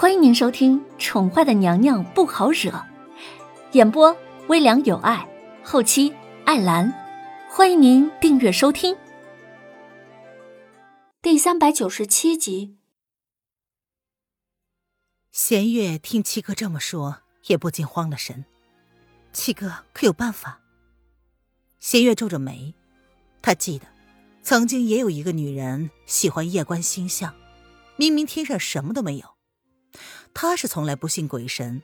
欢迎您收听《宠坏的娘娘不好惹》，演播微凉有爱，后期艾兰。欢迎您订阅收听。第三百九十七集。弦月听七哥这么说，也不禁慌了神。七哥可有办法？弦月皱着眉，他记得，曾经也有一个女人喜欢夜观星象，明明天上什么都没有，他是从来不信鬼神，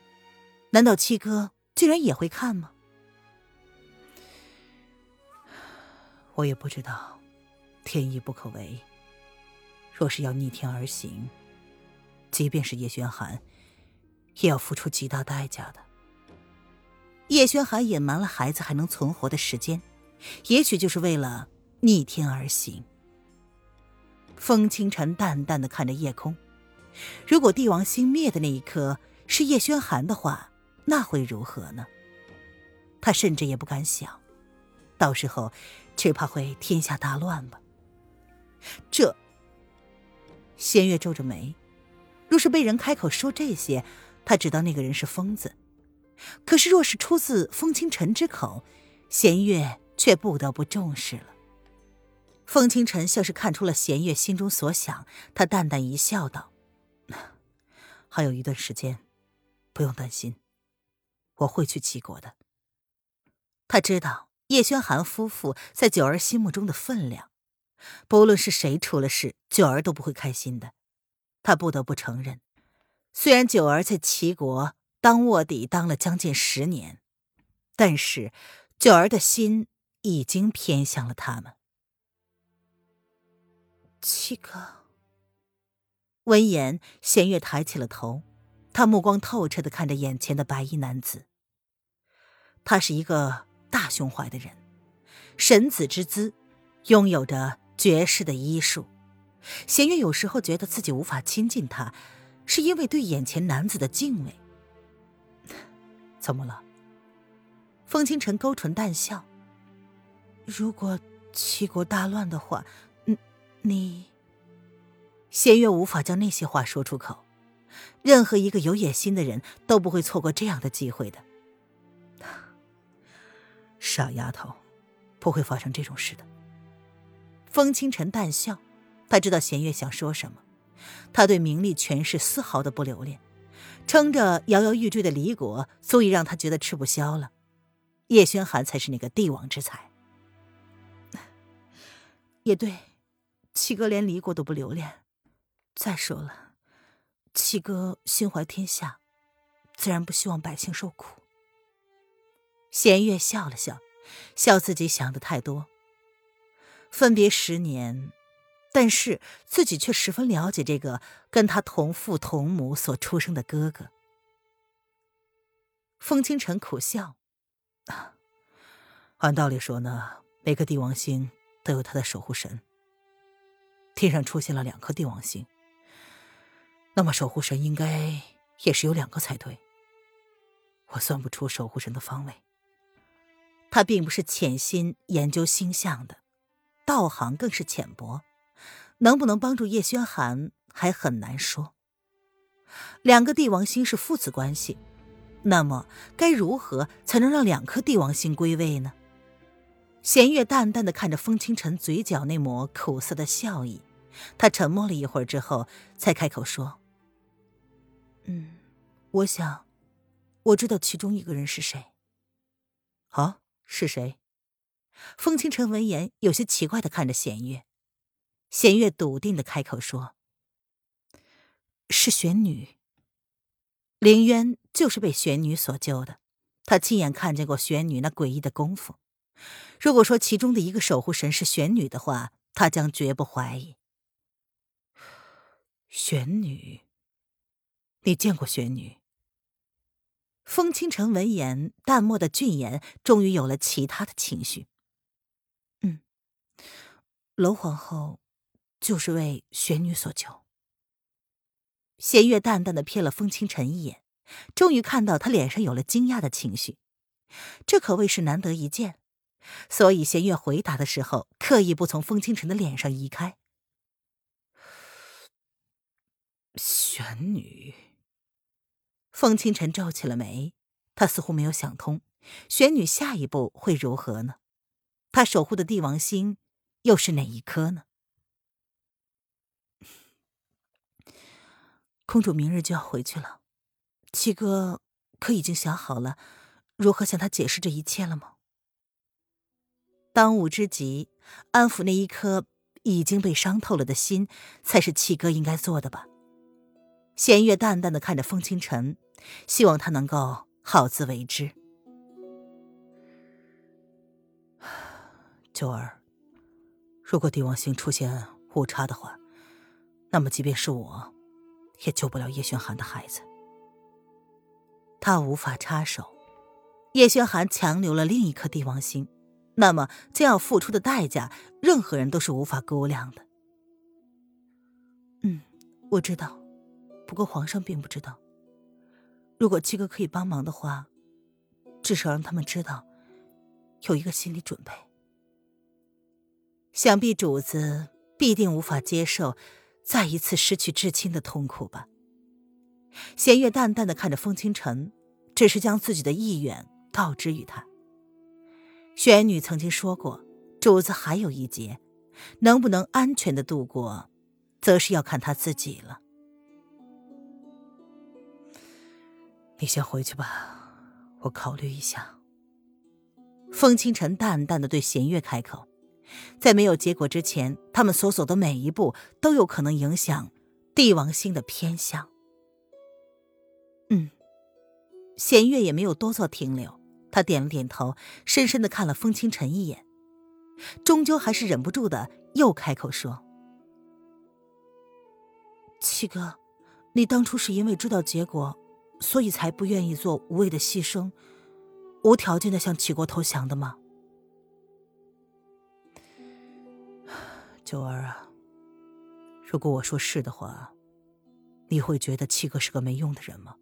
难道七哥居然也会看吗？我也不知道，天意不可违。若是要逆天而行，即便是叶轩寒，也要付出极大代价的。叶轩寒隐瞒了孩子还能存活的时间，也许就是为了逆天而行。风清晨淡淡的看着夜空，如果帝王星灭的那一刻是叶轩寒的话，那会如何呢？他甚至也不敢想，到时候只怕会天下大乱吧。这，仙月皱着眉，若是被人开口说这些，他知道那个人是疯子。可是，若是出自风清晨之口，弦月却不得不重视了。风清晨像是看出了弦月心中所想，他淡淡一笑，道：“还有一段时间，不用担心，我会去齐国的。”他知道叶轩寒夫妇在九儿心目中的分量，不论是谁出了事，九儿都不会开心的。他不得不承认，虽然九儿在齐国。当卧底当了将近十年，但是九儿的心已经偏向了他们。七哥。闻言，弦月抬起了头，他目光透彻的看着眼前的白衣男子。他是一个大胸怀的人，神子之姿，拥有着绝世的医术。弦月有时候觉得自己无法亲近他，是因为对眼前男子的敬畏。怎么了？风清晨勾唇淡笑。如果齐国大乱的话，嗯，你……仙月无法将那些话说出口。任何一个有野心的人都不会错过这样的机会的。傻丫头，不会发生这种事的。风清晨淡笑，他知道弦月想说什么。他对名利权势丝毫的不留恋。撑着摇摇欲坠的离国，足以让他觉得吃不消了。叶轩寒才是那个帝王之才。也对，七哥连离国都不留恋。再说了，七哥心怀天下，自然不希望百姓受苦。弦月笑了笑，笑自己想的太多。分别十年。但是自己却十分了解这个跟他同父同母所出生的哥哥。风清晨苦笑：“按道理说呢，每个帝王星都有他的守护神。天上出现了两颗帝王星，那么守护神应该也是有两个才对。我算不出守护神的方位。他并不是潜心研究星象的，道行更是浅薄。”能不能帮助叶轩寒还很难说。两个帝王星是父子关系，那么该如何才能让两颗帝王星归位呢？弦月淡淡的看着风清晨嘴角那抹苦涩的笑意，他沉默了一会儿之后，才开口说：“嗯，我想，我知道其中一个人是谁。”啊，是谁？风清晨闻言，有些奇怪的看着弦月。弦月笃定的开口说：“是玄女。凌渊就是被玄女所救的，他亲眼看见过玄女那诡异的功夫。如果说其中的一个守护神是玄女的话，他将绝不怀疑。玄女，你见过玄女？”风清晨闻言，淡漠的俊颜终于有了其他的情绪。嗯，楼皇后。就是为玄女所求。弦月淡淡的瞥了风清晨一眼，终于看到他脸上有了惊讶的情绪，这可谓是难得一见，所以弦月回答的时候刻意不从风清晨的脸上移开。玄女，风清晨皱起了眉，他似乎没有想通，玄女下一步会如何呢？他守护的帝王星又是哪一颗呢？公主明日就要回去了，七哥可已经想好了如何向他解释这一切了吗？当务之急，安抚那一颗已经被伤透了的心，才是七哥应该做的吧。弦月淡淡的看着风清晨，希望他能够好自为之。九儿，如果帝王星出现误差的话，那么即便是我，也救不了叶轩寒的孩子。他无法插手，叶轩寒强留了另一颗帝王星。那么将要付出的代价，任何人都是无法估量的。嗯，我知道，不过皇上并不知道。如果七哥可以帮忙的话，至少让他们知道，有一个心理准备。想必主子必定无法接受再一次失去至亲的痛苦吧。弦月淡淡的看着风清晨，只是将自己的意愿告知于他。玄女曾经说过，主子还有一劫，能不能安全的度过，则是要看他自己了。你先回去吧，我考虑一下。风清晨淡淡的对弦月开口，在没有结果之前，他们所走的每一步都有可能影响帝王星的偏向。嗯，弦月也没有多做停留。他点了点头，深深的看了风清晨一眼，终究还是忍不住的又开口说：“七哥，你当初是因为知道结果，所以才不愿意做无谓的牺牲，无条件的向齐国投降的吗？”九儿啊，如果我说是的话，你会觉得七哥是个没用的人吗？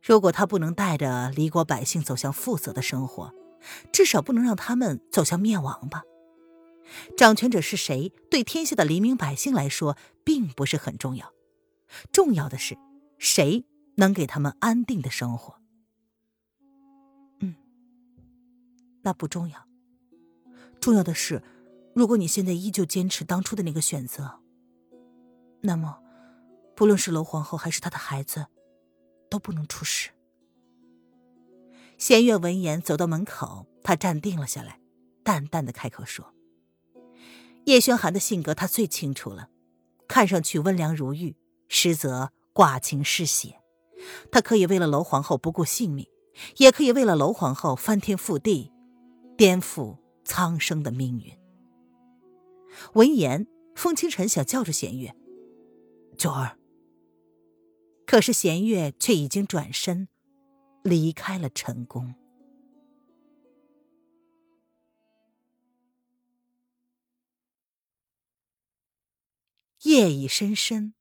如果他不能带着离国百姓走向富足的生活，至少不能让他们走向灭亡吧。掌权者是谁，对天下的黎民百姓来说并不是很重要，重要的是谁能给他们安定的生活。嗯，那不重要，重要的是，如果你现在依旧坚持当初的那个选择，那么，不论是楼皇后还是她的孩子。都不能出事。弦月闻言走到门口，他站定了下来，淡淡的开口说：“叶轩寒的性格他最清楚了，看上去温良如玉，实则寡情嗜血。他可以为了楼皇后不顾性命，也可以为了楼皇后翻天覆地，颠覆苍生的命运。”闻言，风清晨想叫住弦月：“九儿。”可是弦月却已经转身，离开了陈宫。夜已深深，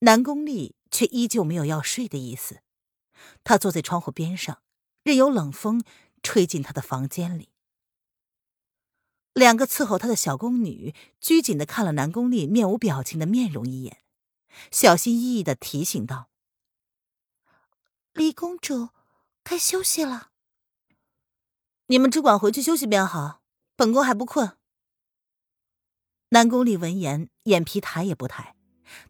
南宫丽却依旧没有要睡的意思。她坐在窗户边上，任由冷风吹进她的房间里。两个伺候她的小宫女拘谨的看了南宫丽面无表情的面容一眼。小心翼翼的提醒道：“李公主，该休息了。你们只管回去休息便好，本宫还不困。”南宫丽闻言，眼皮抬也不抬，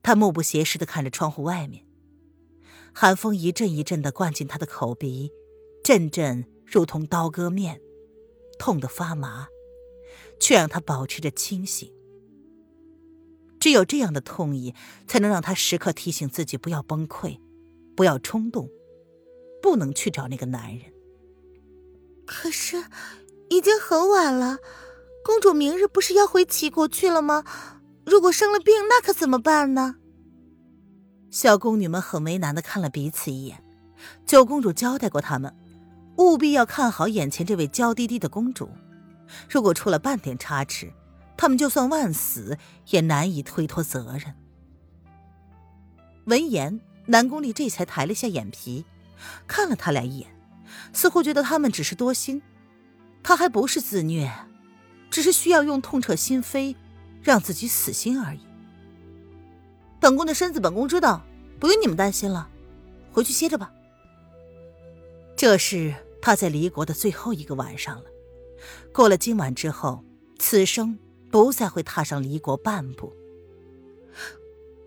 他目不斜视的看着窗户外面，寒风一阵一阵的灌进他的口鼻，阵阵如同刀割面，痛得发麻，却让他保持着清醒。只有这样的痛意，才能让他时刻提醒自己不要崩溃，不要冲动，不能去找那个男人。可是，已经很晚了，公主明日不是要回齐国去了吗？如果生了病，那可怎么办呢？小宫女们很为难的看了彼此一眼。九公主交代过他们，务必要看好眼前这位娇滴滴的公主，如果出了半点差池。他们就算万死，也难以推脱责任。闻言，南宫丽这才抬了下眼皮，看了他俩一眼，似乎觉得他们只是多心。他还不是自虐，只是需要用痛彻心扉，让自己死心而已。本宫的身子，本宫知道，不用你们担心了。回去歇着吧。这是他在离国的最后一个晚上了。过了今晚之后，此生不再会踏上离国半步。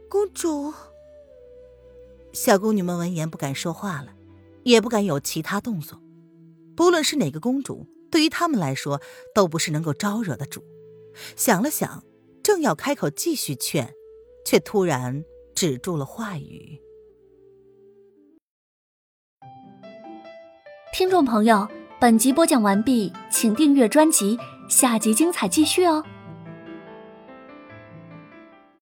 公主，小宫女们闻言不敢说话了，也不敢有其他动作。不论是哪个公主，对于他们来说都不是能够招惹的主。想了想，正要开口继续劝，却突然止住了话语。听众朋友，本集播讲完毕，请订阅专辑，下集精彩继续哦。